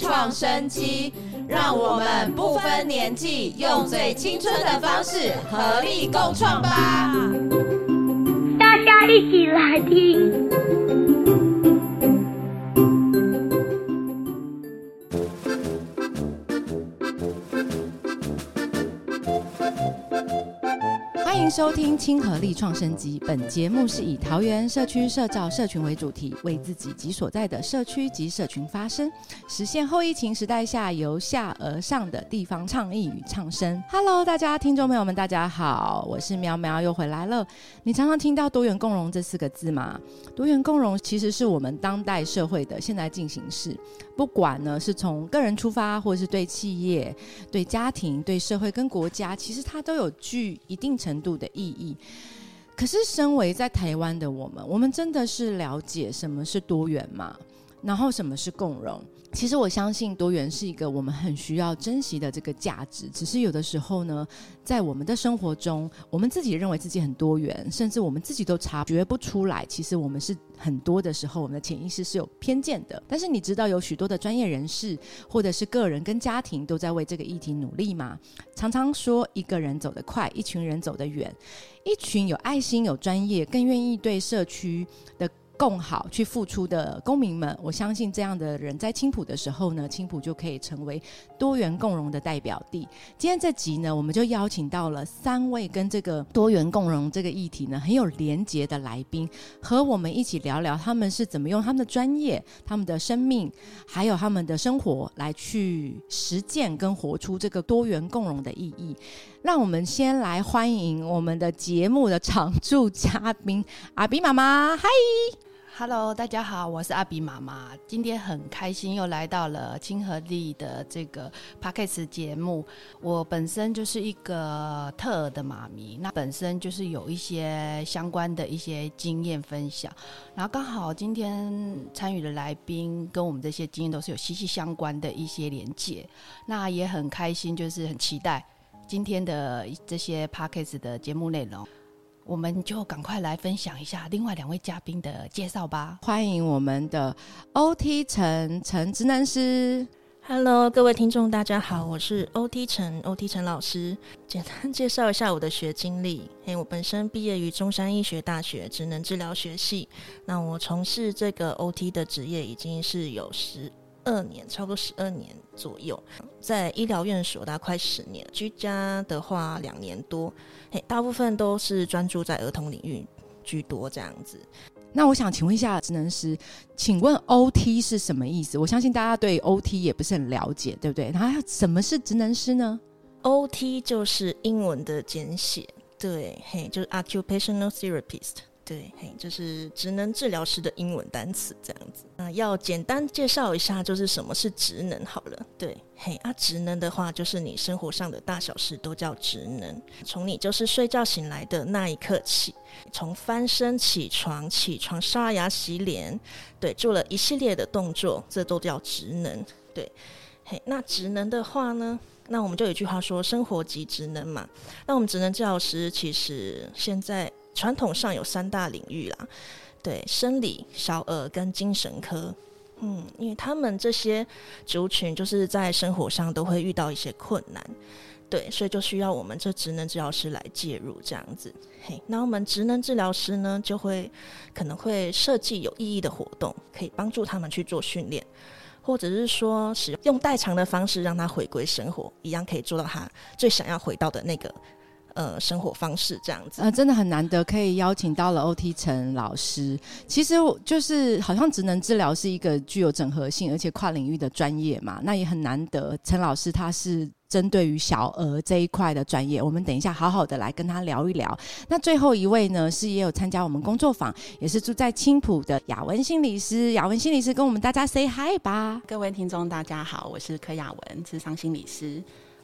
创生机，让我们不分年纪，用最青春的方式合力共创吧！大家一起来听。收听亲和力创生机。本节目是以桃园社区社造社群为主题，为自己及所在的社区及社群发声，实现后疫情时代下由下而上的地方倡议与唱声。Hello，大家听众朋友们，大家好，我是苗苗，又回来了。你常常听到多元共融这四个字吗？多元共融其实是我们当代社会的现在进行式，不管呢是从个人出发，或是对企业、对家庭、对社会跟国家，其实它都有具一定程度的意义。可是，身为在台湾的我们，我们真的是了解什么是多元吗？然后什么是共融？其实我相信多元是一个我们很需要珍惜的这个价值。只是有的时候呢，在我们的生活中，我们自己认为自己很多元，甚至我们自己都察觉不出来。其实我们是很多的时候，我们的潜意识是有偏见的。但是你知道有许多的专业人士，或者是个人跟家庭都在为这个议题努力吗？常常说一个人走得快，一群人走得远。一群有爱心、有专业、更愿意对社区的。共好去付出的公民们，我相信这样的人在青浦的时候呢，青浦就可以成为多元共融的代表地。今天这集呢，我们就邀请到了三位跟这个多元共融这个议题呢很有连结的来宾，和我们一起聊聊他们是怎么用他们的专业、他们的生命，还有他们的生活来去实践跟活出这个多元共融的意义。让我们先来欢迎我们的节目的常驻嘉宾阿比妈妈，嗨。Hello，大家好，我是阿比妈妈。今天很开心又来到了亲和力的这个 p o d c a s t 节目。我本身就是一个特尔的妈咪，那本身就是有一些相关的一些经验分享。然后刚好今天参与的来宾跟我们这些经验都是有息息相关的一些连接。那也很开心，就是很期待今天的这些 p o d c a s t 的节目内容。我们就赶快来分享一下另外两位嘉宾的介绍吧。欢迎我们的 OT 陈陈职能师。Hello，各位听众，大家好，我是 OT 陈 OT 陈老师。简单介绍一下我的学经历。嘿，我本身毕业于中山医学大学职能治疗学系。那我从事这个 OT 的职业已经是有十二年，差不多十二年左右。在医疗院所大概快十年，居家的话两年多。嘿，大部分都是专注在儿童领域居多这样子。那我想请问一下职能师，请问 OT 是什么意思？我相信大家对 OT 也不是很了解，对不对？然后什么是职能师呢？OT 就是英文的简写，对，嘿，就是 Occupational Therapist。对，嘿，就是职能治疗师的英文单词这样子。那要简单介绍一下，就是什么是职能好了。对，嘿，啊，职能的话，就是你生活上的大小事都叫职能。从你就是睡觉醒来的那一刻起，从翻身起床、起床刷牙洗脸，对，做了一系列的动作，这都叫职能。对，嘿，那职能的话呢？那我们就有一句话说，生活即职能嘛。那我们职能治疗师其实现在。传统上有三大领域啦，对，生理、小儿跟精神科，嗯，因为他们这些族群就是在生活上都会遇到一些困难，对，所以就需要我们这职能治疗师来介入这样子。嘿，那我们职能治疗师呢，就会可能会设计有意义的活动，可以帮助他们去做训练，或者是说使用代偿的方式让他回归生活，一样可以做到他最想要回到的那个。呃，生活方式这样子，呃，真的很难得可以邀请到了 OT 陈老师。其实就是好像职能治疗是一个具有整合性而且跨领域的专业嘛，那也很难得陈老师他是针对于小儿这一块的专业。我们等一下好好的来跟他聊一聊。那最后一位呢，是也有参加我们工作坊，也是住在青浦的雅文心理师。雅文心理师跟我们大家 say hi 吧。各位听众大家好，我是柯雅文，智商心理师。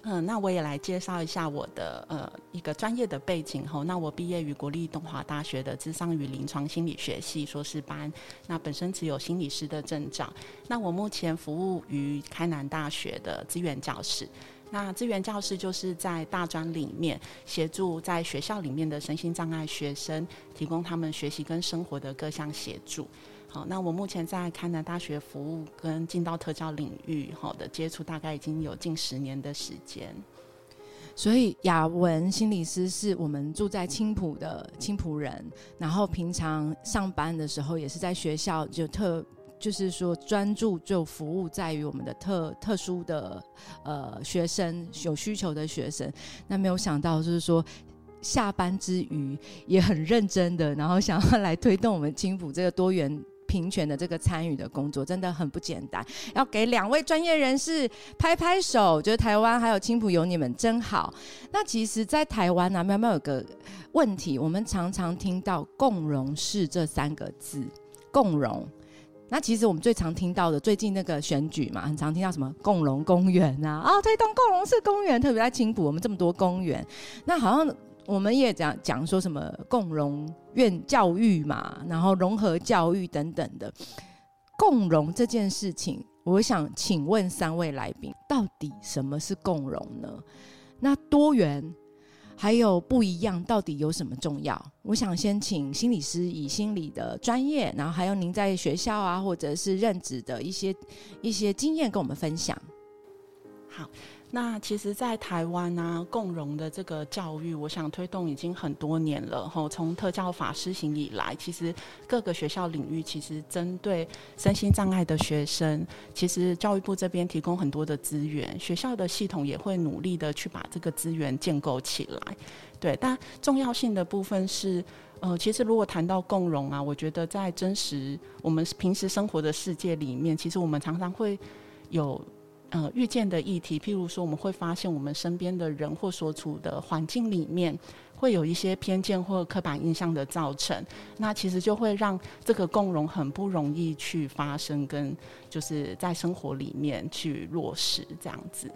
嗯，那我也来介绍一下我的呃一个专业的背景吼。那我毕业于国立东华大学的智商与临床心理学系硕士班，那本身持有心理师的证照。那我目前服务于开南大学的资源教室。那资源教室就是在大专里面协助在学校里面的身心障碍学生，提供他们学习跟生活的各项协助。好，那我目前在开南大学服务跟进到特教领域好的接触，大概已经有近十年的时间。所以雅文心理师是我们住在青浦的青浦人，然后平常上班的时候也是在学校就特。就是说，专注就服务在于我们的特特殊的呃学生有需求的学生。那没有想到，就是说下班之余也很认真的，然后想要来推动我们青浦这个多元平权的这个参与的工作，真的很不简单。要给两位专业人士拍拍手，觉得台湾还有青浦有你们真好。那其实，在台湾呢，喵喵有个问题，我们常常听到“共荣式”这三个字，共荣。那其实我们最常听到的，最近那个选举嘛，很常听到什么共荣公园啊，啊，推动共荣式公园，特别在青浦，我们这么多公园，那好像我们也讲讲说什么共融院教育嘛，然后融合教育等等的共融这件事情，我想请问三位来宾，到底什么是共融呢？那多元？还有不一样，到底有什么重要？我想先请心理师以心理的专业，然后还有您在学校啊，或者是任职的一些一些经验，跟我们分享。好。那其实，在台湾啊，共融的这个教育，我想推动已经很多年了。吼，从特教法施行以来，其实各个学校领域，其实针对身心障碍的学生，其实教育部这边提供很多的资源，学校的系统也会努力的去把这个资源建构起来。对，但重要性的部分是，呃，其实如果谈到共融啊，我觉得在真实我们平时生活的世界里面，其实我们常常会有。呃，遇见的议题，譬如说，我们会发现我们身边的人或所处的环境里面，会有一些偏见或刻板印象的造成，那其实就会让这个共融很不容易去发生，跟就是在生活里面去落实这样子。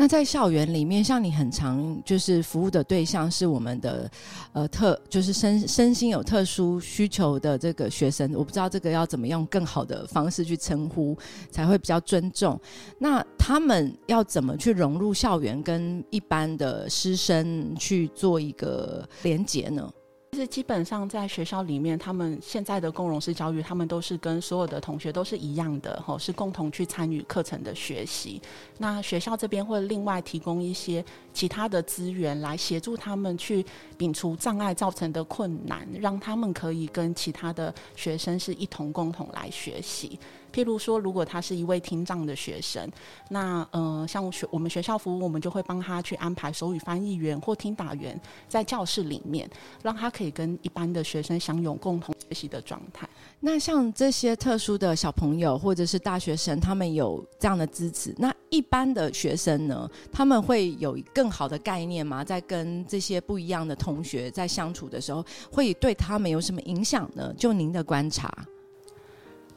那在校园里面，像你很常就是服务的对象是我们的呃特，就是身身心有特殊需求的这个学生，我不知道这个要怎么用更好的方式去称呼才会比较尊重。那他们要怎么去融入校园，跟一般的师生去做一个连结呢？是基本上在学校里面，他们现在的共融式教育，他们都是跟所有的同学都是一样的，吼，是共同去参与课程的学习。那学校这边会另外提供一些其他的资源来协助他们去摒除障碍造成的困难，让他们可以跟其他的学生是一同共同来学习。譬如说，如果他是一位听障的学生，那呃，像学我们学校服务，我们就会帮他去安排手语翻译员或听打员在教室里面，让他可以跟一般的学生享有共同学习的状态。那像这些特殊的小朋友或者是大学生，他们有这样的支持，那一般的学生呢，他们会有更好的概念吗？在跟这些不一样的同学在相处的时候，会对他们有什么影响呢？就您的观察。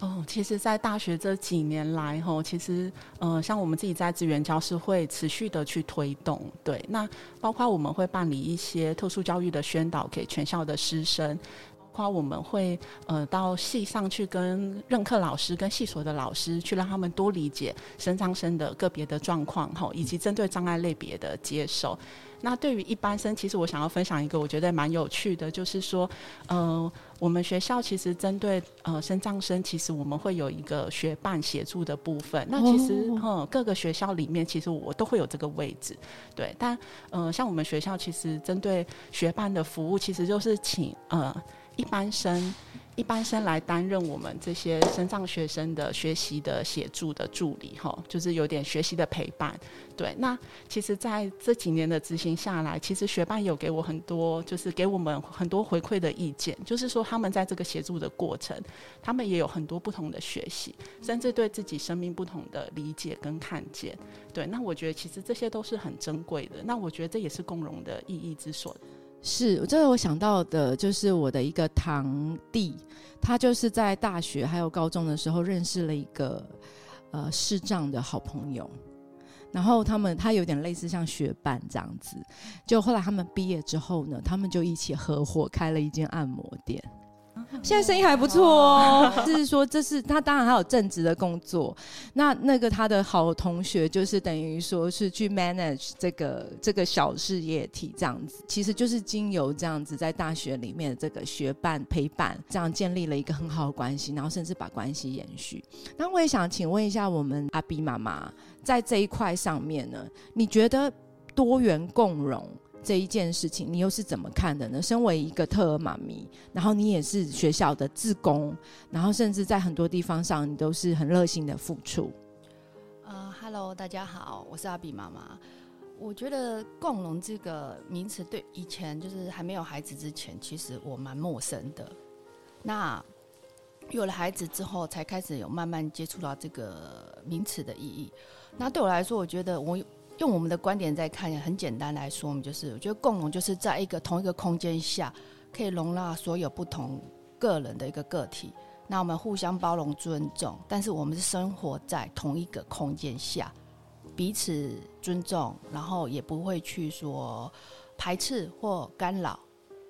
哦，其实，在大学这几年来，吼，其实，呃，像我们自己在资源教室会持续的去推动，对，那包括我们会办理一些特殊教育的宣导给全校的师生，包括我们会呃到系上去跟任课老师跟系所的老师去让他们多理解生障生的个别的状况，吼，以及针对障碍类别的接受。那对于一般生，其实我想要分享一个我觉得蛮有趣的，就是说，呃，我们学校其实针对呃生障生，其实我们会有一个学伴协助的部分。那其实，嗯，各个学校里面，其实我都会有这个位置，对。但，呃，像我们学校其实针对学伴的服务，其实就是请呃一般生。一般生来担任我们这些身障学生的学习的协助的助理，哈，就是有点学习的陪伴。对，那其实在这几年的执行下来，其实学伴有给我很多，就是给我们很多回馈的意见，就是说他们在这个协助的过程，他们也有很多不同的学习，甚至对自己生命不同的理解跟看见。对，那我觉得其实这些都是很珍贵的。那我觉得这也是共融的意义之所。是，这个我想到的就是我的一个堂弟，他就是在大学还有高中的时候认识了一个呃视障的好朋友，然后他们他有点类似像学伴这样子，就后来他们毕业之后呢，他们就一起合伙开了一间按摩店。现在生意还不错哦。就是说，这是他当然还有正职的工作。那那个他的好同学，就是等于说是去 manage 这个这个小事业体这样子。其实就是经由这样子，在大学里面这个学伴陪伴，这样建立了一个很好的关系，然后甚至把关系延续。那我也想请问一下，我们阿 B 妈妈在这一块上面呢，你觉得多元共融？这一件事情，你又是怎么看的呢？身为一个特尔妈咪，然后你也是学校的志工，然后甚至在很多地方上，你都是很热心的付出。呃，Hello，大家好，我是阿比妈妈。我觉得“共融”这个名词，对以前就是还没有孩子之前，其实我蛮陌生的。那有了孩子之后，才开始有慢慢接触到这个名词的意义。那对我来说，我觉得我。用我们的观点在看，很简单来说，我们就是我觉得共融就是在一个同一个空间下，可以容纳所有不同个人的一个个体。那我们互相包容、尊重，但是我们是生活在同一个空间下，彼此尊重，然后也不会去说排斥或干扰。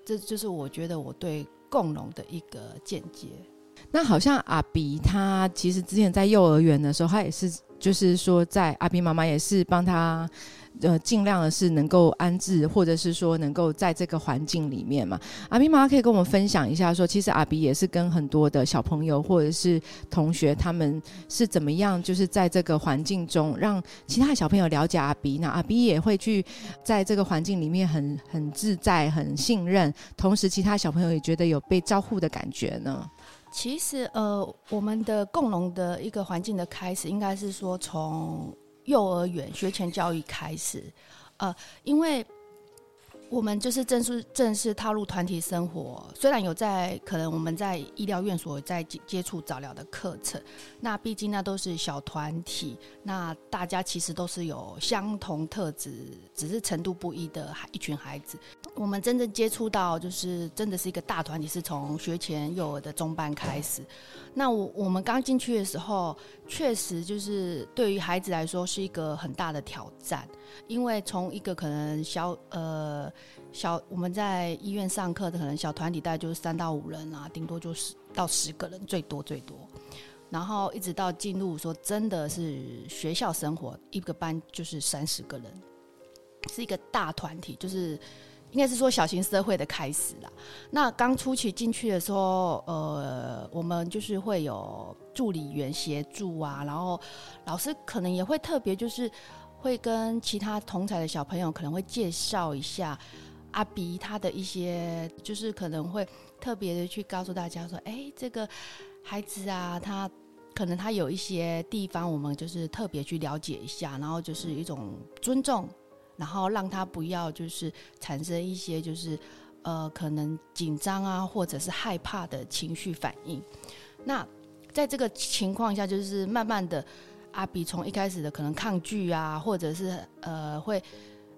这就是我觉得我对共融的一个见解。那好像阿比他其实之前在幼儿园的时候，他也是。就是说，在阿比妈妈也是帮他，呃，尽量的是能够安置，或者是说能够在这个环境里面嘛。阿比妈妈可以跟我们分享一下，说其实阿比也是跟很多的小朋友或者是同学，他们是怎么样，就是在这个环境中让其他小朋友了解阿比，那阿比也会去在这个环境里面很很自在、很信任，同时其他小朋友也觉得有被照顾的感觉呢。其实，呃，我们的共融的一个环境的开始，应该是说从幼儿园学前教育开始，呃，因为。我们就是正式正式踏入团体生活，虽然有在可能我们在医疗院所在接接触早疗的课程，那毕竟那都是小团体，那大家其实都是有相同特质，只是程度不一的孩一群孩子。我们真正接触到就是真的是一个大团体，是从学前幼儿的中班开始。那我我们刚进去的时候，确实就是对于孩子来说是一个很大的挑战，因为从一个可能小呃小我们在医院上课的可能小团体，大概就是三到五人啊，顶多就是到十个人，最多最多。然后一直到进入说真的是学校生活，一个班就是三十个人，是一个大团体，就是。应该是说小型社会的开始啦。那刚初期进去的时候，呃，我们就是会有助理员协助啊，然后老师可能也会特别就是会跟其他同才的小朋友可能会介绍一下阿比他的一些，就是可能会特别的去告诉大家说，哎，这个孩子啊，他可能他有一些地方我们就是特别去了解一下，然后就是一种尊重。然后让他不要就是产生一些就是呃可能紧张啊或者是害怕的情绪反应。那在这个情况下，就是慢慢的阿比从一开始的可能抗拒啊，或者是呃会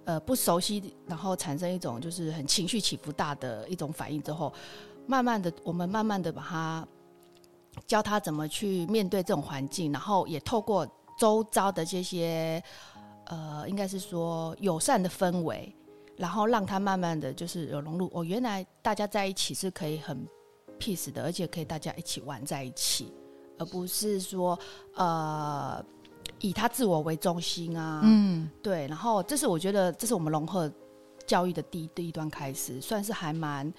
呃不熟悉，然后产生一种就是很情绪起伏大的一种反应之后，慢慢的我们慢慢的把他教他怎么去面对这种环境，然后也透过周遭的这些。呃，应该是说友善的氛围，然后让他慢慢的就是有融入。哦，原来大家在一起是可以很 peace 的，而且可以大家一起玩在一起，而不是说呃以他自我为中心啊。嗯，对。然后这是我觉得这是我们融合教育的第一第一段开始，算是还蛮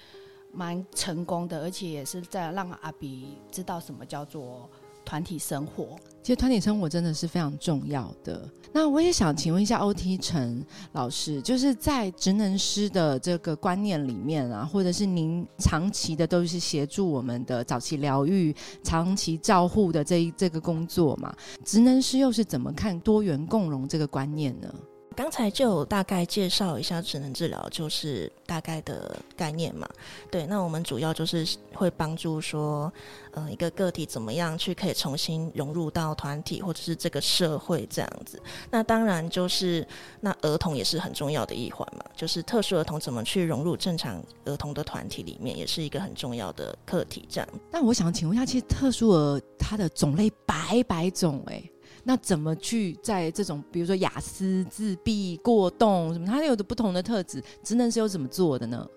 蛮成功的，而且也是在让阿比知道什么叫做。团体生活，其实团体生活真的是非常重要的。那我也想请问一下 OT 陈老师，就是在职能师的这个观念里面啊，或者是您长期的都是协助我们的早期疗愈、长期照护的这一这个工作嘛？职能师又是怎么看多元共融这个观念呢？刚才就大概介绍一下智能治疗，就是大概的概念嘛。对，那我们主要就是会帮助说，呃，一个个体怎么样去可以重新融入到团体或者是这个社会这样子。那当然就是那儿童也是很重要的一环嘛，就是特殊儿童怎么去融入正常儿童的团体里面，也是一个很重要的课题。这样。那我想请问一下，其实特殊儿它的种类百百种，哎。那怎么去在这种比如说雅思、自闭、过动什么，它有的不同的特质，职能是有怎么做的呢？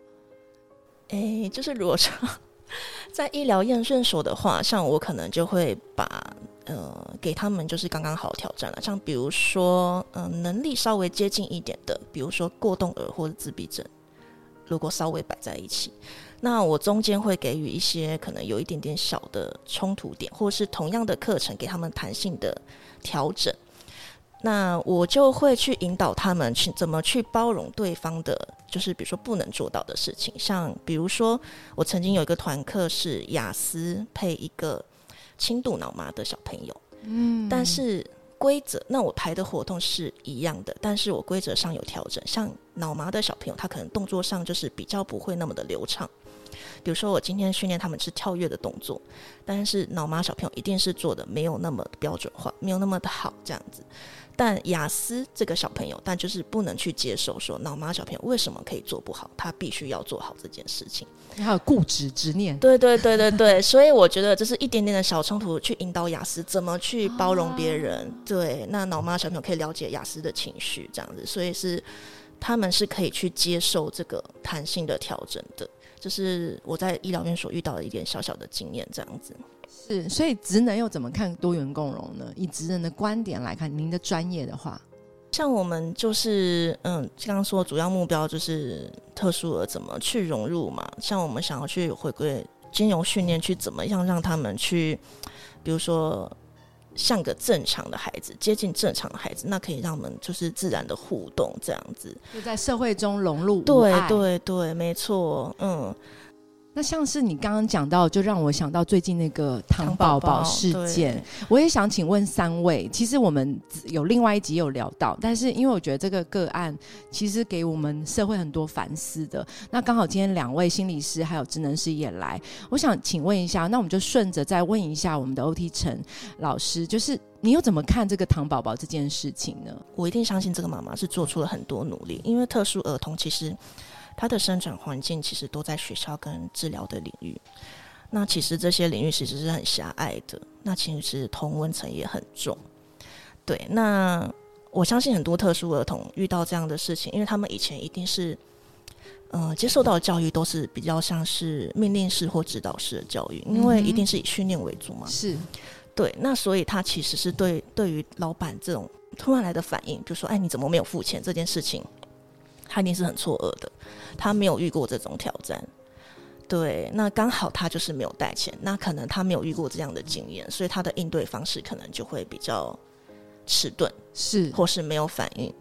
哎，就是如果说在医疗验证所的话，像我可能就会把呃给他们就是刚刚好挑战了，像比如说嗯、能力稍微接近一点的，比如说过动儿或者自闭症，如果稍微摆在一起，那我中间会给予一些可能有一点点小的冲突点，或是同样的课程给他们弹性的调整。那我就会去引导他们去怎么去包容对方的，就是比如说不能做到的事情，像比如说我曾经有一个团课是雅思配一个轻度脑麻的小朋友，嗯，但是规则那我排的活动是一样的，但是我规则上有调整，像脑麻的小朋友他可能动作上就是比较不会那么的流畅。比如说，我今天训练他们是跳跃的动作，但是脑麻小朋友一定是做的没有那么标准化，没有那么的好这样子。但雅思这个小朋友，但就是不能去接受说脑麻小朋友为什么可以做不好，他必须要做好这件事情。还有固执执念，对对对对对，所以我觉得这是一点点的小冲突，去引导雅思怎么去包容别人。对，那脑麻小朋友可以了解雅思的情绪，这样子，所以是他们是可以去接受这个弹性的调整的。这是我在医疗院所遇到的一点小小的经验，这样子。是，所以职能又怎么看多元共融呢？以职能的观点来看，您的专业的话，像我们就是，嗯，刚刚说主要目标就是特殊儿怎么去融入嘛。像我们想要去回归金融训练，去怎么样让他们去，比如说像个正常的孩子，接近正常的孩子，那可以让我们就是自然的互动这样子。就在社会中融入对。对对，没错，嗯，那像是你刚刚讲到，就让我想到最近那个糖宝宝事件。我也想请问三位，其实我们有另外一集有聊到，但是因为我觉得这个个案其实给我们社会很多反思的。那刚好今天两位心理师还有职能师也来，我想请问一下，那我们就顺着再问一下我们的 OT 陈老师，就是你又怎么看这个糖宝宝这件事情呢？我一定相信这个妈妈是做出了很多努力，因为特殊儿童其实他的生长环境其实都在学校跟治疗的领域。那其实这些领域其实是很狭隘的，那其实同温层也很重。对，那我相信很多特殊儿童遇到这样的事情，因为他们以前一定是，呃，接受到的教育都是比较像是命令式或指导式的教育，因为一定是以训练为主嘛。是对，那所以他其实是对对于老板这种突然来的反应，比如说，哎，你怎么没有付钱这件事情，他一定是很错愕的，他没有遇过这种挑战。对，那刚好他就是没有带钱，那可能他没有遇过这样的经验，所以他的应对方式可能就会比较迟钝，是，或是没有反应。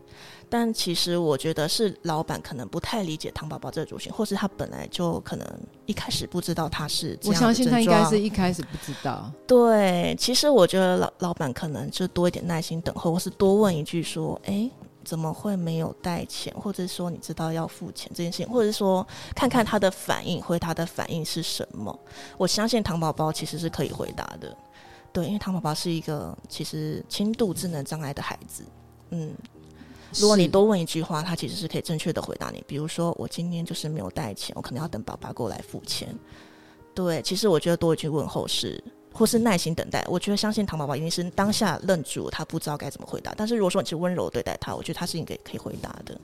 但其实我觉得是老板可能不太理解糖宝宝这个族群，或是他本来就可能一开始不知道他是这样的我相信他应该是一开始不知道。对，其实我觉得老老板可能就多一点耐心等候，或是多问一句说：“哎，怎么会没有带钱？”或者说你知道要付钱这件事情，或者是说看看他的反应，回答的反应是什么。我相信糖宝宝其实是可以回答的，对，因为糖宝宝是一个其实轻度智能障碍的孩子，嗯。如果你多问一句话，他其实是可以正确的回答你。比如说，我今天就是没有带钱，我可能要等爸爸过来付钱。对，其实我觉得多一句问候是，或是耐心等待。我觉得相信唐宝宝一定是当下愣住，他不知道该怎么回答。但是如果说你是温柔对待他，我觉得他是应该可以回答的。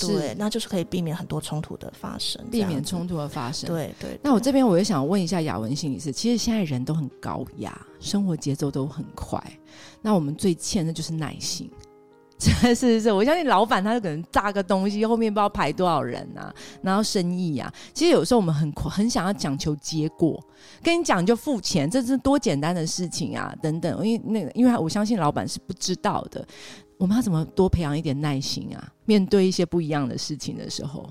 对，是那就是可以避免很多冲突的发生，避免。冲突的发生。对对。那我这边我也想问一下雅文心理师，其实现在人都很高压，生活节奏都很快，那我们最欠的就是耐心。是是是，我相信老板他可能炸个东西，后面不知道排多少人啊，然后生意啊，其实有时候我们很很想要讲求结果，跟你讲就付钱，这是多简单的事情啊，等等。因为那个，因为我相信老板是不知道的，我们要怎么多培养一点耐心啊？面对一些不一样的事情的时候，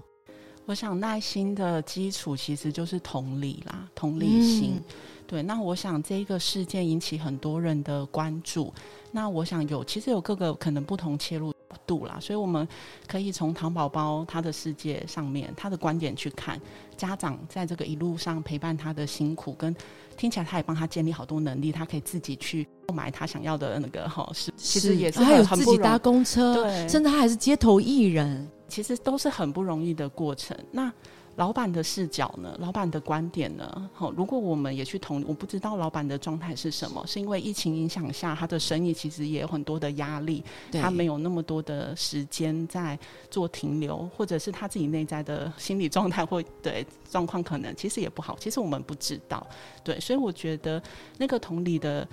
我想耐心的基础其实就是同理啦，同理心。嗯对，那我想这个事件引起很多人的关注。那我想有其实有各个可能不同切入度啦，所以我们可以从糖宝宝他的世界上面他的观点去看家长在这个一路上陪伴他的辛苦，跟听起来他也帮他建立好多能力，他可以自己去购买他想要的那个哈，是其实也是还有自己搭公车，对甚至他还是街头艺人。其实都是很不容易的过程。那老板的视角呢？老板的观点呢？好，如果我们也去同，我不知道老板的状态是什么，是因为疫情影响下，他的生意其实也有很多的压力，他没有那么多的时间在做停留，或者是他自己内在的心理状态或对状况可能其实也不好，其实我们不知道。对，所以我觉得那个同理的。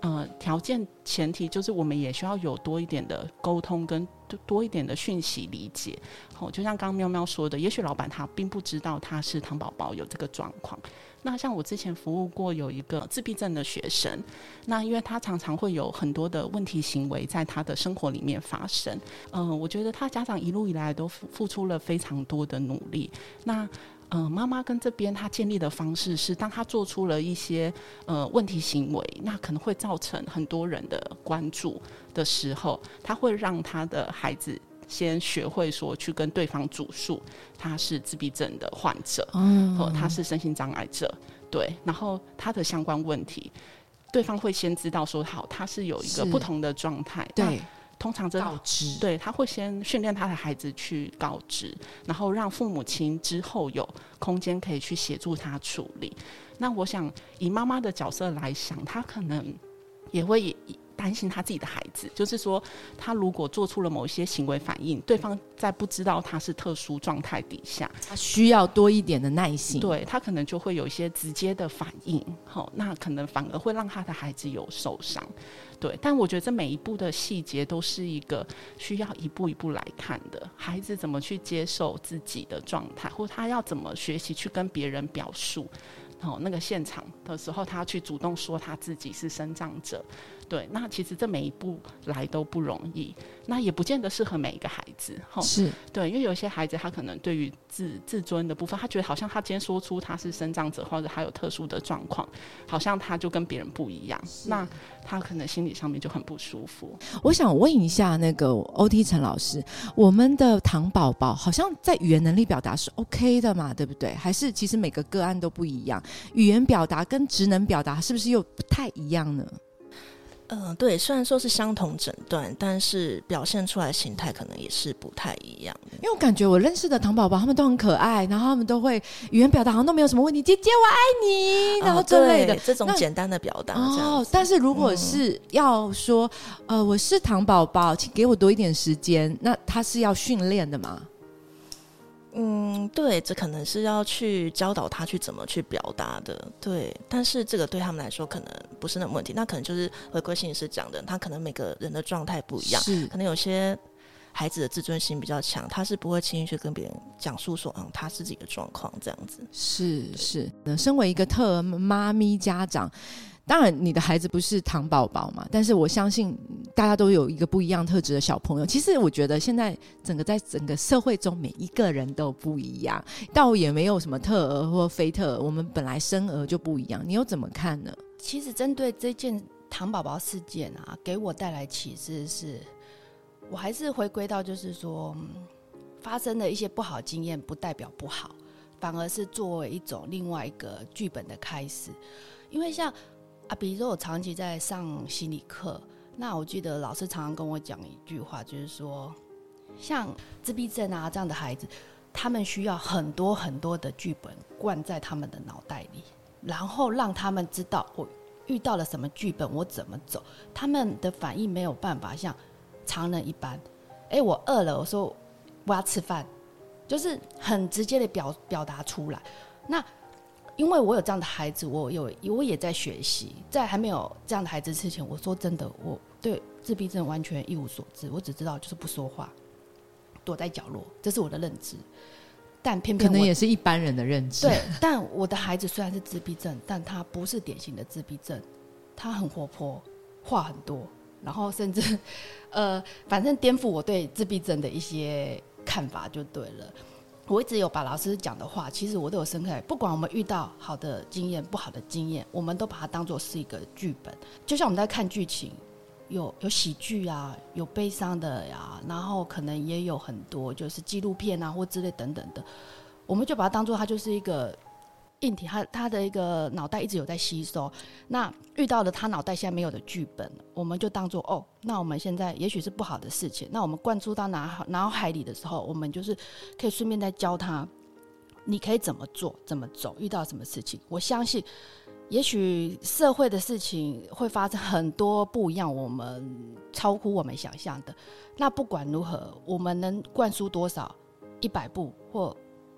呃，条件前提就是我们也需要有多一点的沟通跟多一点的讯息理解。好，就像刚刚喵喵说的，也许老板他并不知道他是糖宝宝有这个状况。那像我之前服务过有一个自闭症的学生，那因为他常常会有很多的问题行为在他的生活里面发生。嗯，我觉得他家长一路以来都付付出了非常多的努力。那嗯，妈妈跟这边他建立的方式是，当他做出了一些呃问题行为，那可能会造成很多人的关注的时候，他会让他的孩子先学会说去跟对方主诉他是自闭症的患者，哦，他是身心障碍者，对，然后他的相关问题，对方会先知道说好，他是有一个不同的状态，对。通常这告知，对他会先训练他的孩子去告知，然后让父母亲之后有空间可以去协助他处理。那我想以妈妈的角色来想，他可能也会。担心他自己的孩子，就是说，他如果做出了某一些行为反应，对方在不知道他是特殊状态底下，他需要多一点的耐心。对他可能就会有一些直接的反应，好，那可能反而会让他的孩子有受伤。对，但我觉得这每一步的细节都是一个需要一步一步来看的。孩子怎么去接受自己的状态，或他要怎么学习去跟别人表述。哦，那个现场的时候，他去主动说他自己是生长者。对，那其实这每一步来都不容易，那也不见得适合每一个孩子，吼。是对，因为有些孩子他可能对于自自尊的部分，他觉得好像他今天说出他是生长者或者他有特殊的状况，好像他就跟别人不一样，那他可能心理上面就很不舒服。我想问一下那个欧 T 陈老师，我们的糖宝宝好像在语言能力表达是 OK 的嘛，对不对？还是其实每个个案都不一样，语言表达跟职能表达是不是又不太一样呢？嗯，对，虽然说是相同诊断，但是表现出来形态可能也是不太一样。因为我感觉我认识的糖宝宝，他们都很可爱，然后他们都会语言表达好像都没有什么问题，姐姐我爱你，然后之类的这种简单的表达。哦，但是如果是要说，呃，我是糖宝宝，请给我多一点时间，那他是要训练的吗？嗯，对，这可能是要去教导他去怎么去表达的，对。但是这个对他们来说可能不是那么问题，那可能就是回归心理师讲的，他可能每个人的状态不一样，是可能有些孩子的自尊心比较强，他是不会轻易去跟别人讲述说，嗯，他是自己的状况这样子。是是，那身为一个特妈咪家长。当然，你的孩子不是糖宝宝嘛？但是我相信大家都有一个不一样特质的小朋友。其实我觉得现在整个在整个社会中，每一个人都不一样，倒也没有什么特儿或非特。我们本来生儿就不一样，你又怎么看呢？其实针对这件糖宝宝事件啊，给我带来启示是，我还是回归到就是说，发生的一些不好经验不代表不好，反而是作为一种另外一个剧本的开始，因为像。啊，比如说我长期在上心理课，那我记得老师常常跟我讲一句话，就是说，像自闭症啊这样的孩子，他们需要很多很多的剧本灌在他们的脑袋里，然后让他们知道我遇到了什么剧本，我怎么走，他们的反应没有办法像常人一般。哎，我饿了，我说我要吃饭，就是很直接的表表达出来。那因为我有这样的孩子，我有我也在学习。在还没有这样的孩子之前，我说真的，我对自闭症完全一无所知。我只知道就是不说话，躲在角落，这是我的认知。但偏偏可能也是一般人的认知。对，但我的孩子虽然是自闭症，但他不是典型的自闭症，他很活泼，话很多，然后甚至呃，反正颠覆我对自闭症的一些看法就对了。我一直有把老师讲的话，其实我都有深刻。不管我们遇到好的经验、不好的经验，我们都把它当做是一个剧本。就像我们在看剧情，有有喜剧啊，有悲伤的呀，然后可能也有很多就是纪录片啊或之类等等的，我们就把它当做它就是一个。硬体，他他的一个脑袋一直有在吸收，那遇到了他脑袋现在没有的剧本，我们就当做哦，那我们现在也许是不好的事情，那我们灌注到脑脑海里的时候，我们就是可以顺便再教他，你可以怎么做，怎么走，遇到什么事情，我相信，也许社会的事情会发生很多不一样，我们超乎我们想象的。那不管如何，我们能灌输多少，一百部或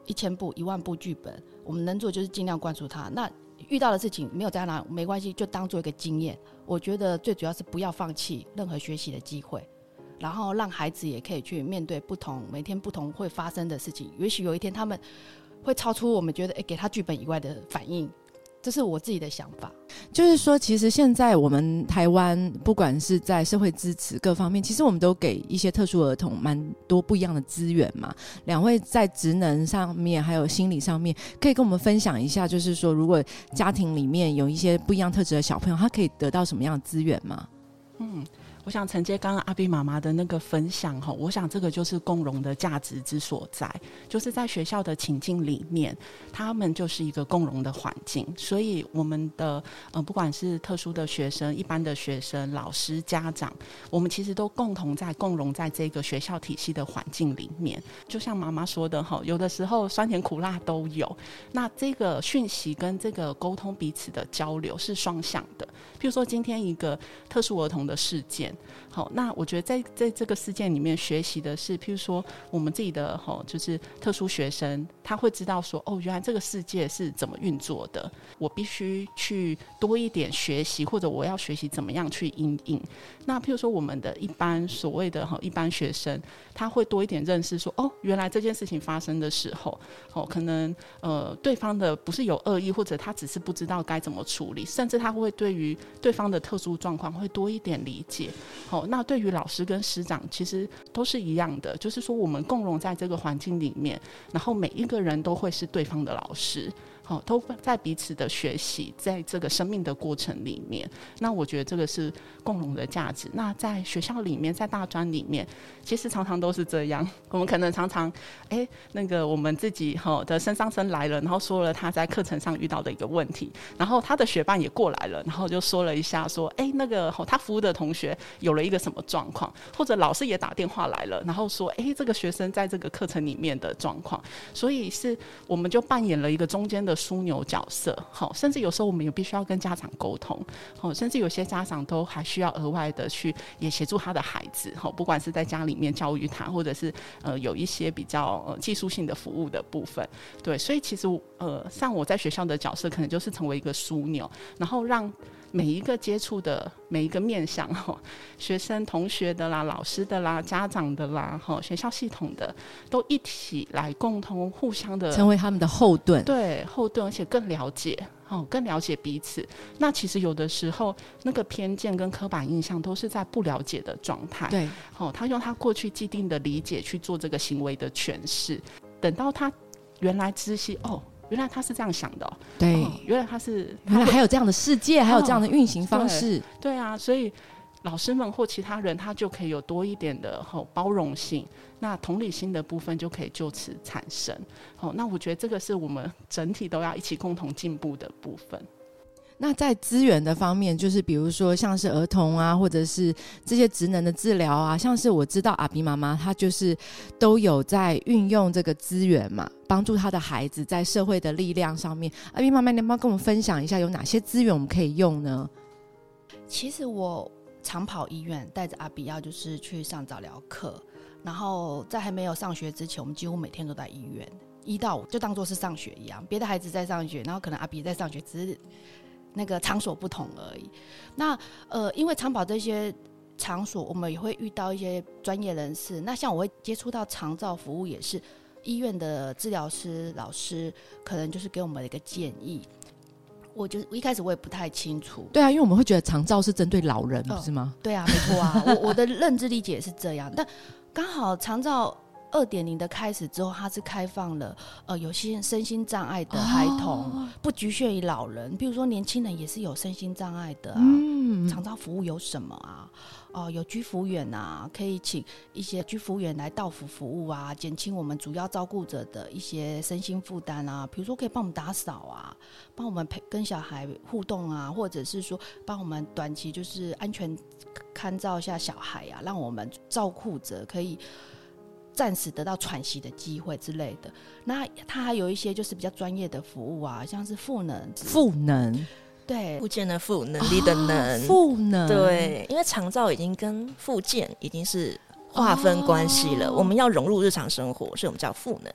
一千部、一万部剧本，我们能做就是尽量灌输他。那遇到的事情没有在那没关系，就当做一个经验。我觉得最主要是不要放弃任何学习的机会。然后让孩子也可以去面对不同每天不同会发生的事情，也许有一天他们会超出我们觉得诶给他剧本以外的反应，这是我自己的想法。就是说，其实现在我们台湾不管是在社会支持各方面，其实我们都给一些特殊儿童蛮多不一样的资源嘛。两位在职能上面还有心理上面，可以跟我们分享一下，就是说，如果家庭里面有一些不一样特质的小朋友，他可以得到什么样的资源吗？嗯。我想承接刚刚阿比妈妈的那个分享哈，我想这个就是共融的价值之所在，就是在学校的情境里面，他们就是一个共融的环境，所以我们的呃不管是特殊的学生、一般的学生、老师、家长，我们其实都共同在共融在这个学校体系的环境里面。就像妈妈说的哈，有的时候酸甜苦辣都有，那这个讯息跟这个沟通彼此的交流是双向的。譬如说今天一个特殊儿童的事件。点。好，那我觉得在在这个事件里面学习的是，譬如说我们自己的哈，就是特殊学生，他会知道说，哦，原来这个世界是怎么运作的，我必须去多一点学习，或者我要学习怎么样去应应。那譬如说我们的一般所谓的哈一般学生，他会多一点认识说，哦，原来这件事情发生的时候，哦，可能呃对方的不是有恶意，或者他只是不知道该怎么处理，甚至他会对于对方的特殊状况会多一点理解。好，那对于老师跟师长，其实都是一样的，就是说我们共融在这个环境里面，然后每一个人都会是对方的老师。好，都在彼此的学习，在这个生命的过程里面，那我觉得这个是共荣的价值。那在学校里面，在大专里面，其实常常都是这样。我们可能常常，哎，那个我们自己哈的升上生来了，然后说了他在课程上遇到的一个问题，然后他的学伴也过来了，然后就说了一下，说，哎，那个他服务的同学有了一个什么状况，或者老师也打电话来了，然后说，哎，这个学生在这个课程里面的状况，所以是我们就扮演了一个中间的。枢纽角色，好，甚至有时候我们也必须要跟家长沟通，好，甚至有些家长都还需要额外的去也协助他的孩子，好，不管是在家里面教育他，或者是呃有一些比较呃技术性的服务的部分，对，所以其实呃像我在学校的角色，可能就是成为一个枢纽，然后让。每一个接触的每一个面向哈，学生、同学的啦，老师的啦，家长的啦，哈，学校系统的都一起来共同互相的成为他们的后盾，对后盾，而且更了解，哦，更了解彼此。那其实有的时候那个偏见跟刻板印象都是在不了解的状态，对，哦，他用他过去既定的理解去做这个行为的诠释，等到他原来知悉哦。原来他是这样想的，对，原来他是，原来还有这样的世界，还有这样的运行方式，对啊，所以老师们或其他人，他就可以有多一点的吼包容性，那同理心的部分就可以就此产生，好，那我觉得这个是我们整体都要一起共同进步的部分。那在资源的方面，就是比如说像是儿童啊，或者是这些职能的治疗啊，像是我知道阿比妈妈她就是都有在运用这个资源嘛，帮助她的孩子在社会的力量上面。阿比妈妈，能不能跟我们分享一下有哪些资源我们可以用呢？其实我常跑医院，带着阿比要就是去上早疗课，然后在还没有上学之前，我们几乎每天都在医院，一到五就当做是上学一样，别的孩子在上学，然后可能阿比在上学，只是。那个场所不同而已。那呃，因为长跑这些场所，我们也会遇到一些专业人士。那像我会接触到长照服务，也是医院的治疗师老师，可能就是给我们一个建议。我就一开始我也不太清楚。对啊，因为我们会觉得长照是针对老人，不是吗？对啊，没错啊。我我的认知理解是这样，但刚好长照。二点零的开始之后，它是开放了，呃，有些身心障碍的孩童，不局限于老人，比如说年轻人也是有身心障碍的啊。长照服务有什么啊？哦，有居服员啊，可以请一些居服员来到府服务啊，减轻我们主要照顾者的一些身心负担啊。比如说可以帮我们打扫啊，帮我们陪跟小孩互动啊，或者是说帮我们短期就是安全看照一下小孩啊，让我们照顾者可以。暂时得到喘息的机会之类的。那他还有一些就是比较专业的服务啊，像是赋能，赋能，对。附件的附，能力的能，赋能，对，因为长照已经跟附件已经是划分关系了，哦。我们要融入日常生活，所以我们叫赋能，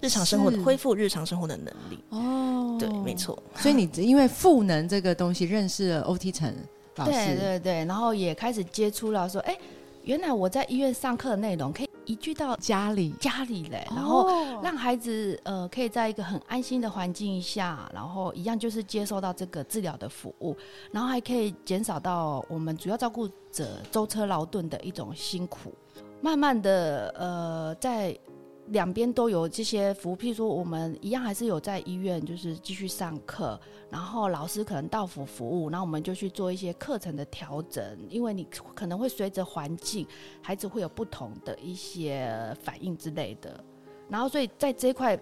日常生活的恢复日常生活的能力。哦，对，没。错。所以你因为赋能这个东西认识了欧 T 陈老师，对对对，然后也开始接触了说，哎，原来我在医院上课的内容可以移居到家里，家里嘞，然后哦让孩子呃可以在一个很安心的环境下，然后一样就是接受到这个治疗的服务，然后还可以减少到我们主要照顾者舟车劳顿的一种辛苦。慢慢的呃在。两边都有这些服务，譬如说我们一样还是有在医院，就是继续上课，然后老师可能到府服务，那我们就去做一些课程的调整，因为你可能会随着环境，孩子会有不同的一些反应之类的。然后，所以在这一块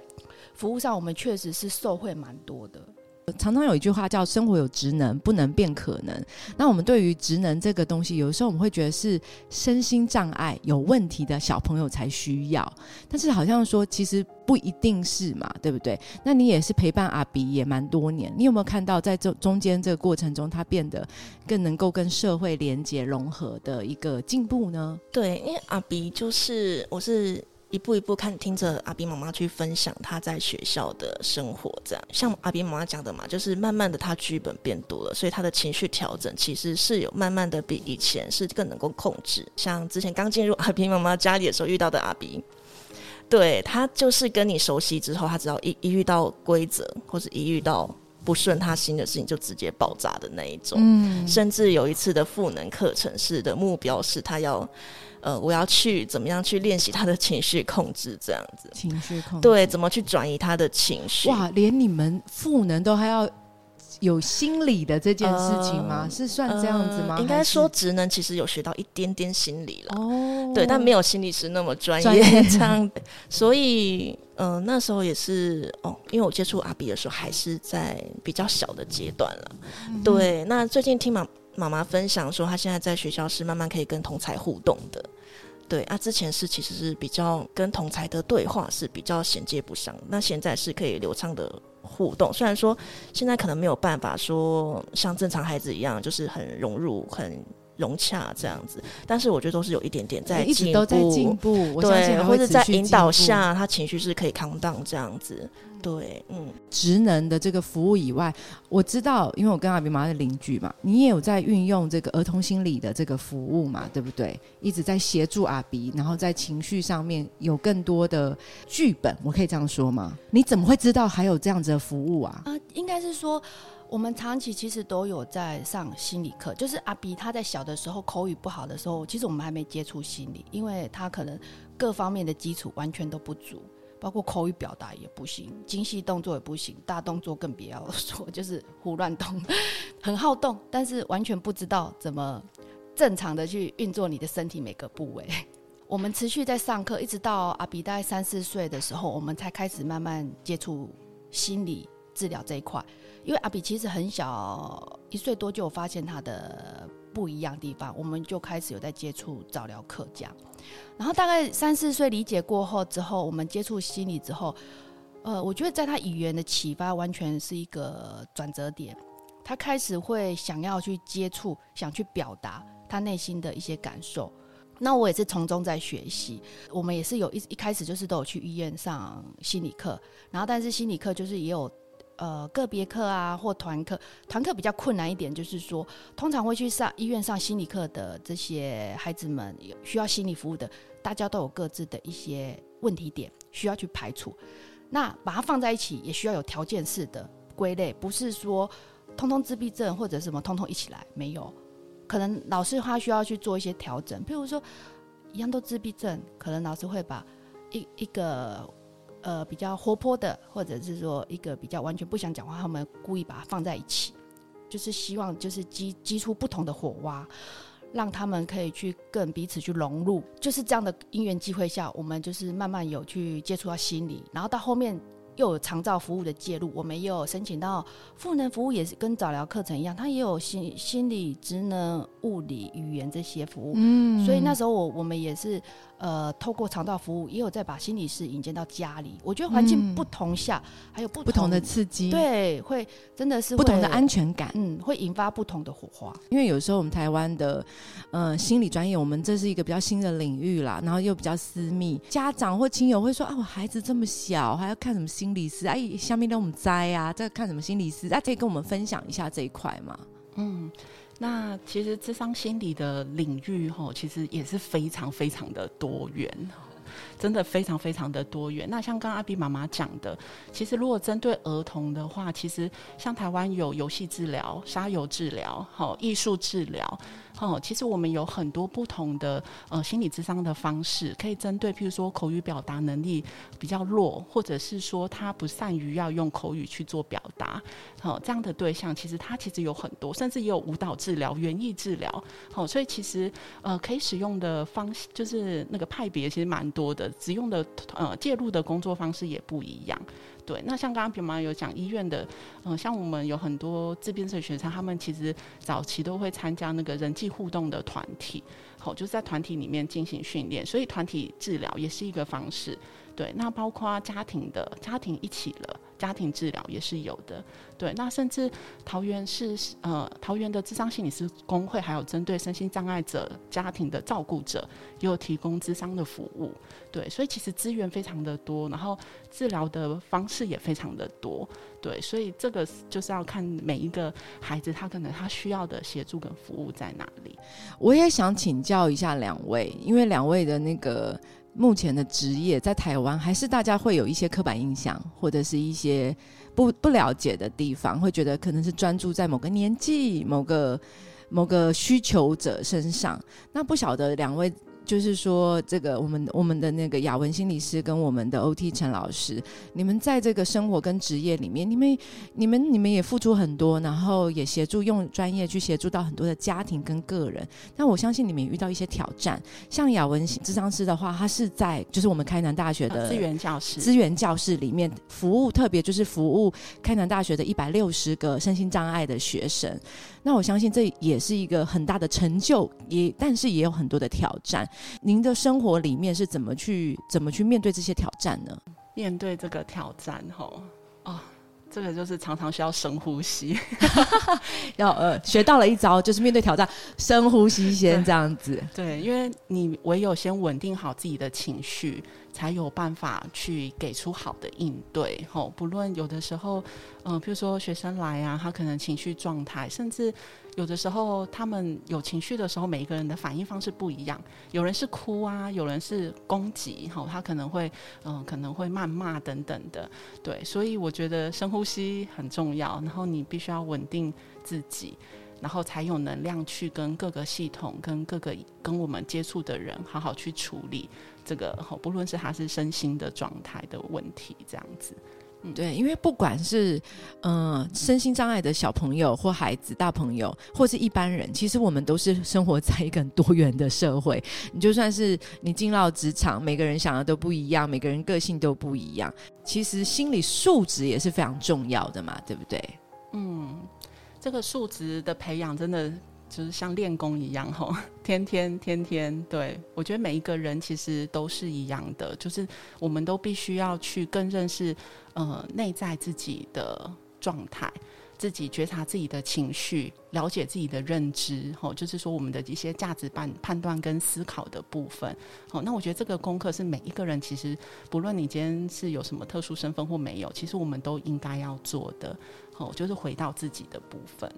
服务上，我们确实是受惠蛮多的。常常有一句话叫“生活有职能，不能变可能”。那我们对于职能这个东西，有时候我们会觉得是身心障碍有问题的小朋友才需要，但是好像说其实不一定是嘛，对不对？那你也是陪伴阿比也蛮多年，你有没有看到在这中间这个过程中，他变得更能够跟社会连接融合的一个进步呢？对，因为阿比就是我是一步一步看听着阿斌妈妈去分享他在学校的生活，这样像阿斌妈妈讲的嘛，就是慢慢的她剧本变多了，所以她的情绪调整其实是有慢慢的比以前是更能够控制。像之前刚进入阿斌妈妈家里的时候遇到的阿斌。对他就是跟你熟悉之后，他只要一一遇到规则，或者一遇到不顺他心的事情，就直接爆炸的那一种。嗯，甚至有一次的赋能课程是的目标是他要，呃，我要去怎么样去练习他的情绪控制，这样子。情绪控制对，怎么去转移他的情绪？哇，连你们赋能都还要有心理的这件事情吗？呃是算这样子吗？呃应该说职能其实有学到一点点心理了。哦，对，但没有心理师那么专专业业 这样，所以嗯、呃那时候也是哦，因为我接触阿比的时候还是在比较小的阶段了。嗯对，那最近听妈妈妈分享说，她现在在学校是慢慢可以跟同才互动的。对啊，之前是其实是比较跟同才的对话是比较衔接不上，那现在是可以流畅的互动。虽然说现在可能没有办法说像正常孩子一样，就是很融入、很融洽这样子，但是我觉得都是有一点点在一直都在进步，我相信对，或者在引导下，他情绪是可以 calm down 这样子。对，嗯，职能的这个服务以外，我知道，因为我跟阿比妈的邻居嘛，你也有在运用这个儿童心理的这个服务嘛，对不对？一直在协助阿比，然后在情绪上面有更多的剧本，我可以这样说吗？你怎么会知道还有这样子的服务啊？啊、应该是说，我们长期其实都有在上心理课。就是阿比他在小的时候口语不好的时候，其实我们还没接触心理，因为他可能各方面的基础完全都不足，包括口语表达也不行，精细动作也不行，大动作更别要说，就是胡乱动，很好动，但是完全不知道怎么正常的去运作你的身体每个部位。我们持续在上课，一直到阿比大概三四岁的时候，我们才开始慢慢接触心理治疗这一块。因为阿比其实很小，一岁多就有发现他的不一样地方，我们就开始有在接触早疗课这样。然后大概三四岁理解过后之后，我们接触心理之后，呃，我觉得在他语言的启发完全是一个转折点。他开始会想要去接触，想去表达他内心的一些感受。那我也是从中在学习。我们也是有一一开始就是都有去医院上心理课，然后但是心理课就是也有呃个别课啊或团课，团课比较困难一点，就是说通常会去上医院上心理课的这些孩子们，有需要心理服务的，大家都有各自的一些问题点需要去排除。那把它放在一起，也需要有条件式的归类，不是说通通自闭症或者什么通通一起来，没有。可能老师他需要去做一些调整，譬如说一样都自闭症，可能老师会把一一个呃比较活泼的，或者是说一个比较完全不想讲话，他们故意把它放在一起，就是希望就是激激出不同的火花，让他们可以去更彼此去融入。就是这样的因缘际会下，我们就是慢慢有去接触到心理，然后到后面又有长照服务的介入，我们也有申请到赋能服务，也是跟早疗课程一样，它也有心心理、职能、物理、语言这些服务。嗯所以那时候我我们也是呃，透过肠道服务，也有在把心理师引荐到家里。我觉得环境嗯不同下，还有不不同的刺激，，对，会真的是不同的安全感。嗯，会引发不同的火花。因为有时候我们台湾的呃心理专业，我们这是一个比较新的领域啦，然后又比较私密，家长或亲友会说啊，我孩子这么小，还要看什么心理师？哎，下面让我们摘啊，这看什么心理师？啊，可以跟我们分享一下这一块吗？嗯，那其实智商心理的领域吼，其实也是非常非常的多元。真的非常非常的多元。那像刚刚阿比妈妈讲的，其实如果针对儿童的话，其实像台湾有游戏治疗、沙游治疗、好艺术治疗，哦，其实我们有很多不同的呃心理智商的方式，可以针对譬如说口语表达能力比较弱，或者是说他不善于要用口语去做表达，好、这样的对象，其实他其实有很多，甚至也有舞蹈治疗、园艺治疗，好、所以其实呃可以使用的方式就是那个派别其实蛮多的，使用的呃介入的工作方式也不一样。对，那像刚刚比妈有讲医院的，嗯、像我们有很多自闭症学生，他们其实早期都会参加那个人际互动的团体，好，就是在团体里面进行训练，所以团体治疗也是一个方式。对，那包括家庭的家庭一起了，家庭治疗也是有的。对，那甚至桃园是呃桃园的智商心理师工会，还有针对身心障碍者家庭的照顾者，也有提供智商的服务。对，所以其实资源非常的多，然后治疗的方式也非常的多。对，所以这个就是要看每一个孩子他可能他需要的协助跟服务在哪里。我也想请教一下两位，因为两位的那个目前的职业在台湾，还是大家会有一些刻板印象，或者是一些不不了解的地方，会觉得可能是专注在某个年纪、某个某个需求者身上。那不晓得两位。就是说，这个我们我们的那个雅文心理师跟我们的 OT 陈老师，你们在这个生活跟职业里面，你们你们你们也付出很多，然后也协助用专业去协助到很多的家庭跟个人。但我相信你们也遇到一些挑战，像雅文智商师的话，他是在就是我们开南大学的呃资源教室，资源教室里面服务，特别就是服务开南大学的一百六十个身心障碍的学生。那我相信这也是一个很大的成就，也但是也有很多的挑战。您的生活里面是怎么去怎么去面对这些挑战呢？面对这个挑战，吼，哦，这个就是常常需要深呼吸。要呃学到了一招，就是面对挑战，深呼吸先这样子。对，因为你唯有先稳定好自己的情绪，才有办法去给出好的应对。吼，不论有的时候，嗯、比如说学生来啊，他可能情绪状态，甚至有的时候他们有情绪的时候，每一个人的反应方式不一样。有人是哭啊，有人是攻击，吼，他可能会嗯、可能会谩骂等等的。对，所以我觉得深呼吸很重要，然后你必须要稳定自己。然后才有能量去跟各个系统、跟各个跟我们接触的人好好去处理这个，不论是他是身心的状态的问题，这样子。对，因为不管是嗯、呃身心障碍的小朋友或孩子、大朋友，或是一般人，其实我们都是生活在一个很多元的社会。你就算是你进到职场，每个人想的都不一样，每个人个性都不一样。其实心理素质也是非常重要的嘛，对不对？嗯，这个数值的培养真的就是像练功一样吼，天天天天。对我觉得每一个人其实都是一样的，就是我们都必须要去更认识呃内在自己的状态。自己觉察自己的情绪，了解自己的认知，吼，就是说我们的一些价值判判断跟思考的部分，好，那我觉得这个功课是每一个人其实不论你今天是有什么特殊身份或没有，其实我们都应该要做的，好，就是回到自己的部分。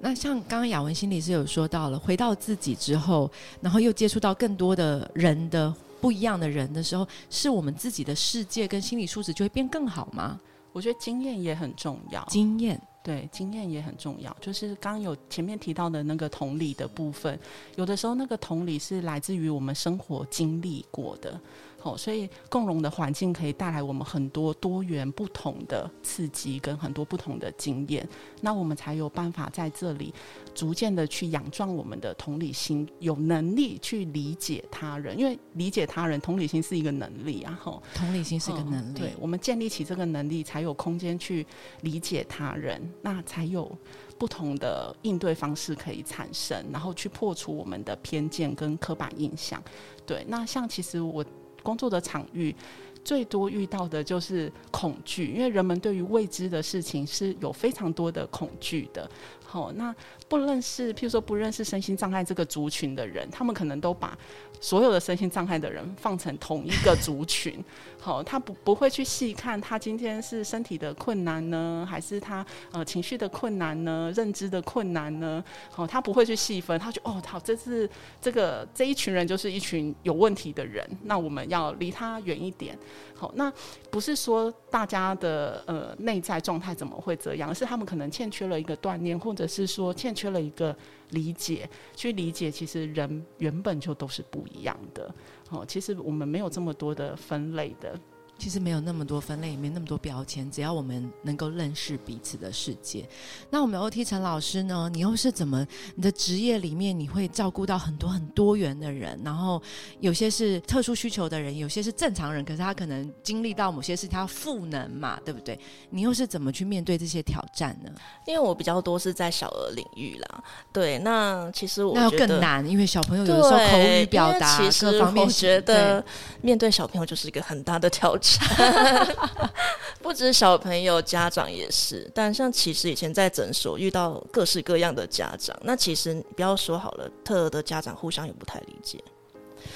那像刚刚雅文心理师有说到了，回到自己之后，然后又接触到更多的人的不一样的人的时候，是我们自己的世界跟心理素质就会变更好吗？我觉得经验也很重要，经验，对，经验也很重要。就是刚刚有前面提到的那个同理的部分，有的时候那个同理是来自于我们生活经历过的。好，所以共融的环境可以带来我们很多多元不同的刺激跟很多不同的经验，那我们才有办法在这里逐渐的去养壮我们的同理心，有能力去理解他人，因为理解他人，同理心是一个能力啊，吼，同理心是一个嗯能力，对，我们建立起这个能力，才有空间去理解他人，那才有不同的应对方式可以产生，然后去破除我们的偏见跟刻板印象。对，那像其实我工作的场域。最多遇到的就是恐惧，因为人们对于未知的事情是有非常多的恐惧的。好，那不认识，譬如说不认识身心障碍这个族群的人，他们可能都把所有的身心障碍的人放成同一个族群。好，他不不会去细看他今天是身体的困难呢，还是他呃情绪的困难呢，认知的困难呢？好，他不会去细分，他就哦，好，这是这个这一群人就是一群有问题的人，那我们要离他远一点。好，那不是说大家的呃内在状态怎么会这样，而是他们可能欠缺了一个锻炼，或者是说欠缺了一个理解，去理解其实人原本就都是不一样的。哦，其实我们没有这么多的分类的。其实没有那么多分类，也没那么多标签，只要我们能够认识彼此的世界。那我们 OT 陈老师呢？你又是怎么？你的职业里面你会照顾到很多很多元的人，然后有些是特殊需求的人，有些是正常人，可是他可能经历到某些事，他要赋能嘛，对不对？你又是怎么去面对这些挑战呢？因为我比较多是在小儿领域啦，对，那其实我那要更难，因为小朋友有的时候口语表达各方面，我觉得面对小朋友就是一个很大的挑战，不止小朋友，家长也是。但像其实以前在诊所遇到各式各样的家长，那其实不要说好了，特儿的家长互相也不太理解。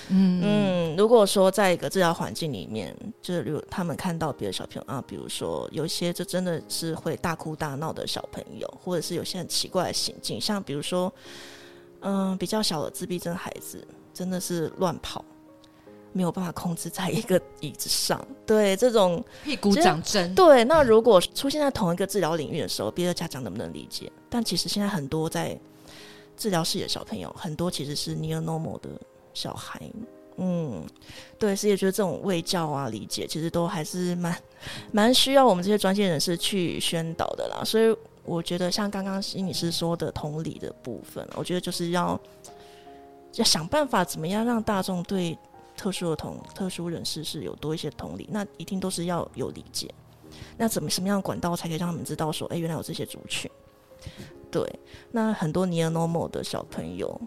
嗯嗯，如果说在一个治疗环境里面，就是如果他们看到别的小朋友啊，比如说有一些就真的是会大哭大闹的小朋友，或者是有些很奇怪的行径，像比如说，嗯、比较小的自闭症孩子，真的是乱跑，没有办法控制在一个椅子上，对这种屁股长针，对，那如果出现在同一个治疗领域的时候，别的家长能不能理解？但其实现在很多在治疗室的小朋友，很多其实是 near normal 的小孩，嗯，对，所以觉得这种卫教啊、理解，其实都还是蛮蛮需要我们这些专业人士去宣导的啦。所以我觉得，像刚刚心理师说的同理的部分，我觉得就是要要想办法怎么样让大众对特殊的同特殊人士是有多一些同理，那一定都是要有理解。那怎么什么样的管道才可以让他们知道说，哎、原来有这些族群？对，那很多 near normal 的小朋友，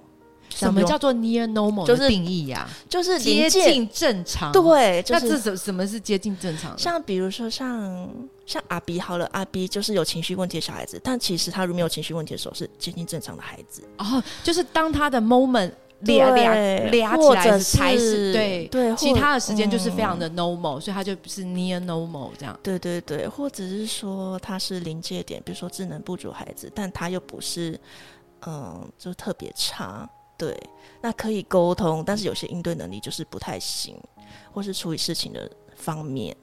什么叫做 near normal 就是定义呀、就是接？近正常。，对，就那这什什么是接近正常？像比如说像像阿 B 好了，阿 B 就是有情绪问题的小孩子，但其实他如果没有情绪问题的时候是接近正常的孩子，哦，就是当他的 moment 俩俩俩起来才是是对对其他的时间就是非常嗯的 normal，、所以他就不是 near normal 这样。对对对，或者是说他是临界点，比如说智能不足孩子，但他又不是嗯，就特别差。对，那可以沟通，但是有些应对能力就是不太行，或是处理事情的方面。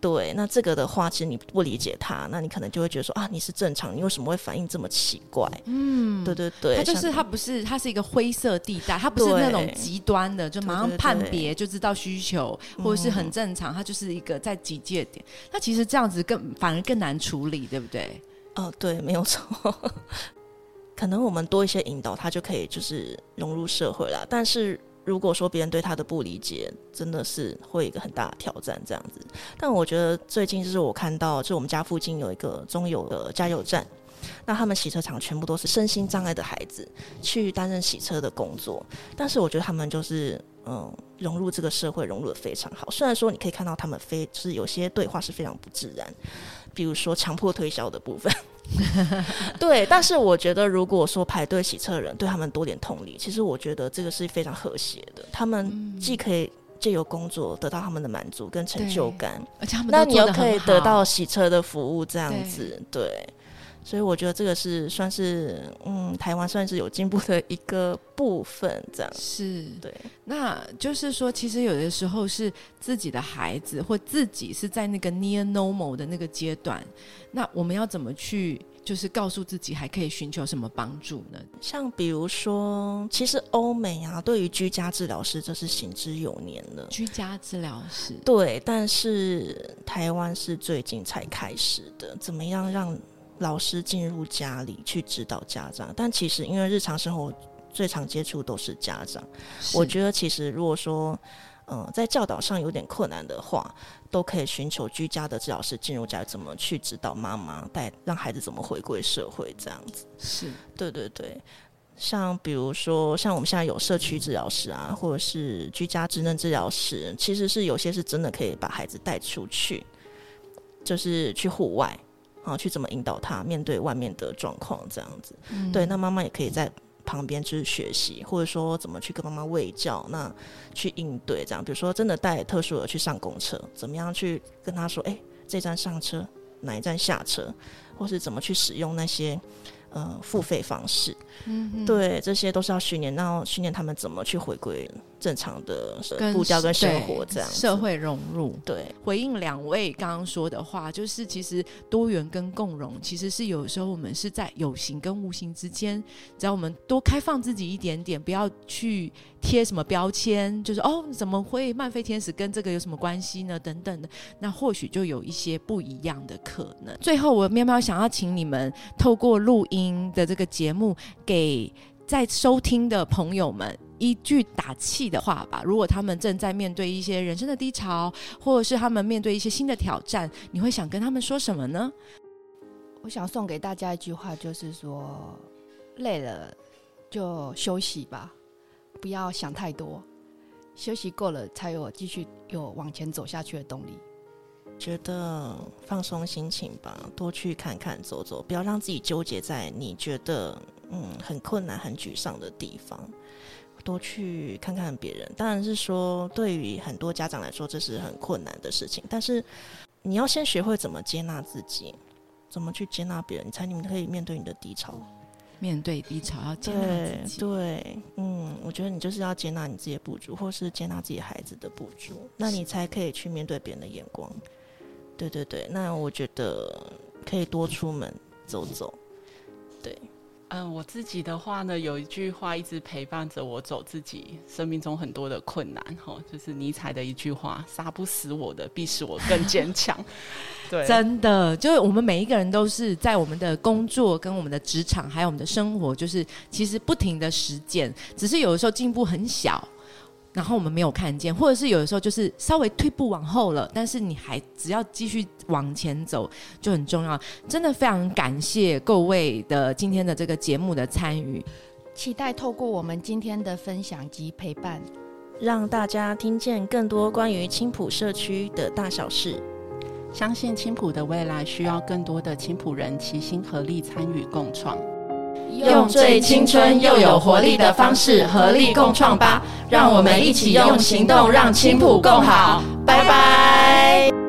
对，那这个的话，其实你不理解他，那你可能就会觉得说啊，你是正常，你为什么会反应这么奇怪？嗯，对对对，他就是像他不是，他是一个灰色地带，他不是那种极端的，就马上判别就知道需求，或者是很正常，他就是一个在警戒点。那其实这样子更反而更难处理，对不对？哦，对，没有错。可能我们多一些引导，他就可以就是融入社会了。但是如果说别人对他的不理解，真的是会一个很大的挑战这样子。但我觉得最近就是我看到，就我们家附近有一个中油的加油站，那他们洗车场全部都是身心障碍的孩子去担任洗车的工作，但是我觉得他们就是嗯融入这个社会融入的非常好。虽然说你可以看到他们非就是有些对话是非常不自然，比如说强迫推销的部分。对，但是我觉得，如果说排队洗车的人对他们多点同理，其实我觉得这个是非常和谐的。他们既可以借由工作得到他们的满足跟成就感，而且他们那你又可以得到洗车的服务，这样子，对。所以我觉得这个是算是，嗯，台湾算是有进步的一个部分，这样是对。那就是说，其实有的时候是自己的孩子或自己是在那个 near normal 的那个阶段，那我们要怎么去？就是告诉自己还可以寻求什么帮助呢？像比如说，其实欧美啊，对于居家治疗师这是行之有年了。居家治疗师，对，但是台湾是最近才开始的。怎么样让老师进入家里去指导家长？但其实因为日常生活最常接触都是家长，我觉得其实如果说，嗯，在教导上有点困难的话，都可以寻求居家的治疗师进入家，怎么去指导妈妈带让孩子怎么回归社会这样子。是对对对，像比如说，像我们现在有社区治疗师啊，或者是居家职能治疗师，其实是有些是真的可以把孩子带出去，就是去户外啊，去怎么引导他面对外面的状况这样子。对，那妈妈也可以在旁边就是学习，或者说怎么去跟妈妈喂教，那去应对这样。比如说，真的带特殊的去上公车，怎么样去跟他说，哎、这站上车，哪一站下车，或是怎么去使用那些呃付费方式。嗯对，这些都是要训练，然后训练他们怎么去回归正常的跟步调跟生活这样社。会融入。对，回应两位刚刚说的话，就是其实多元跟共融，其实是有时候我们是在有形跟无形之间，只要我们多开放自己一点点，不要去贴什么标签，就是哦怎么会漫飞天使跟这个有什么关系呢？等等的，那或许就有一些不一样的可能。最后，我喵喵想要请你们透过录音的这个节目，给在收听的朋友们。一句打气的话吧。如果他们正在面对一些人生的低潮，或者是他们面对一些新的挑战，你会想跟他们说什么呢？我想送给大家一句话，就是说，累了就休息吧，不要想太多，休息够了才有继续有往前走下去的动力。觉得放松心情吧，多去看看走走，不要让自己纠结在你觉得嗯很困难、很沮丧的地方。多去看看别人，当然是说对于很多家长来说这是很困难的事情，但是你要先学会怎么接纳自己，怎么去接纳别人，你才你们可以面对你的低潮。面对低潮要接纳对自己，对，嗯，我觉得你就是要接纳你自己的不足，或是接纳自己孩子的不足，那你才可以去面对别人的眼光。对对对，那我觉得可以多出门走走。对，嗯，我自己的话呢，有一句话一直陪伴着我走自己生命中很多的困难，哈，就是尼采的一句话：“杀不死我的，必使我更坚强。” 对，真的，就是我们每一个人都是在我们的工作、跟我们的职场，还有我们的生活，就是其实不停的实践，只是有的时候进步很小。然后我们没有看见，或者是有的时候就是稍微退步往后了，但是你还只要继续往前走就很重要。真的非常感谢各位的今天的这个节目的参与，期待透过我们今天的分享及陪伴，让大家听见更多关于青浦社区的大小事。相信青浦的未来需要更多的青浦人齐心合力参与共创。用最青春又有活力的方式合力共创吧！让我们一起用行动让青浦更好。拜拜。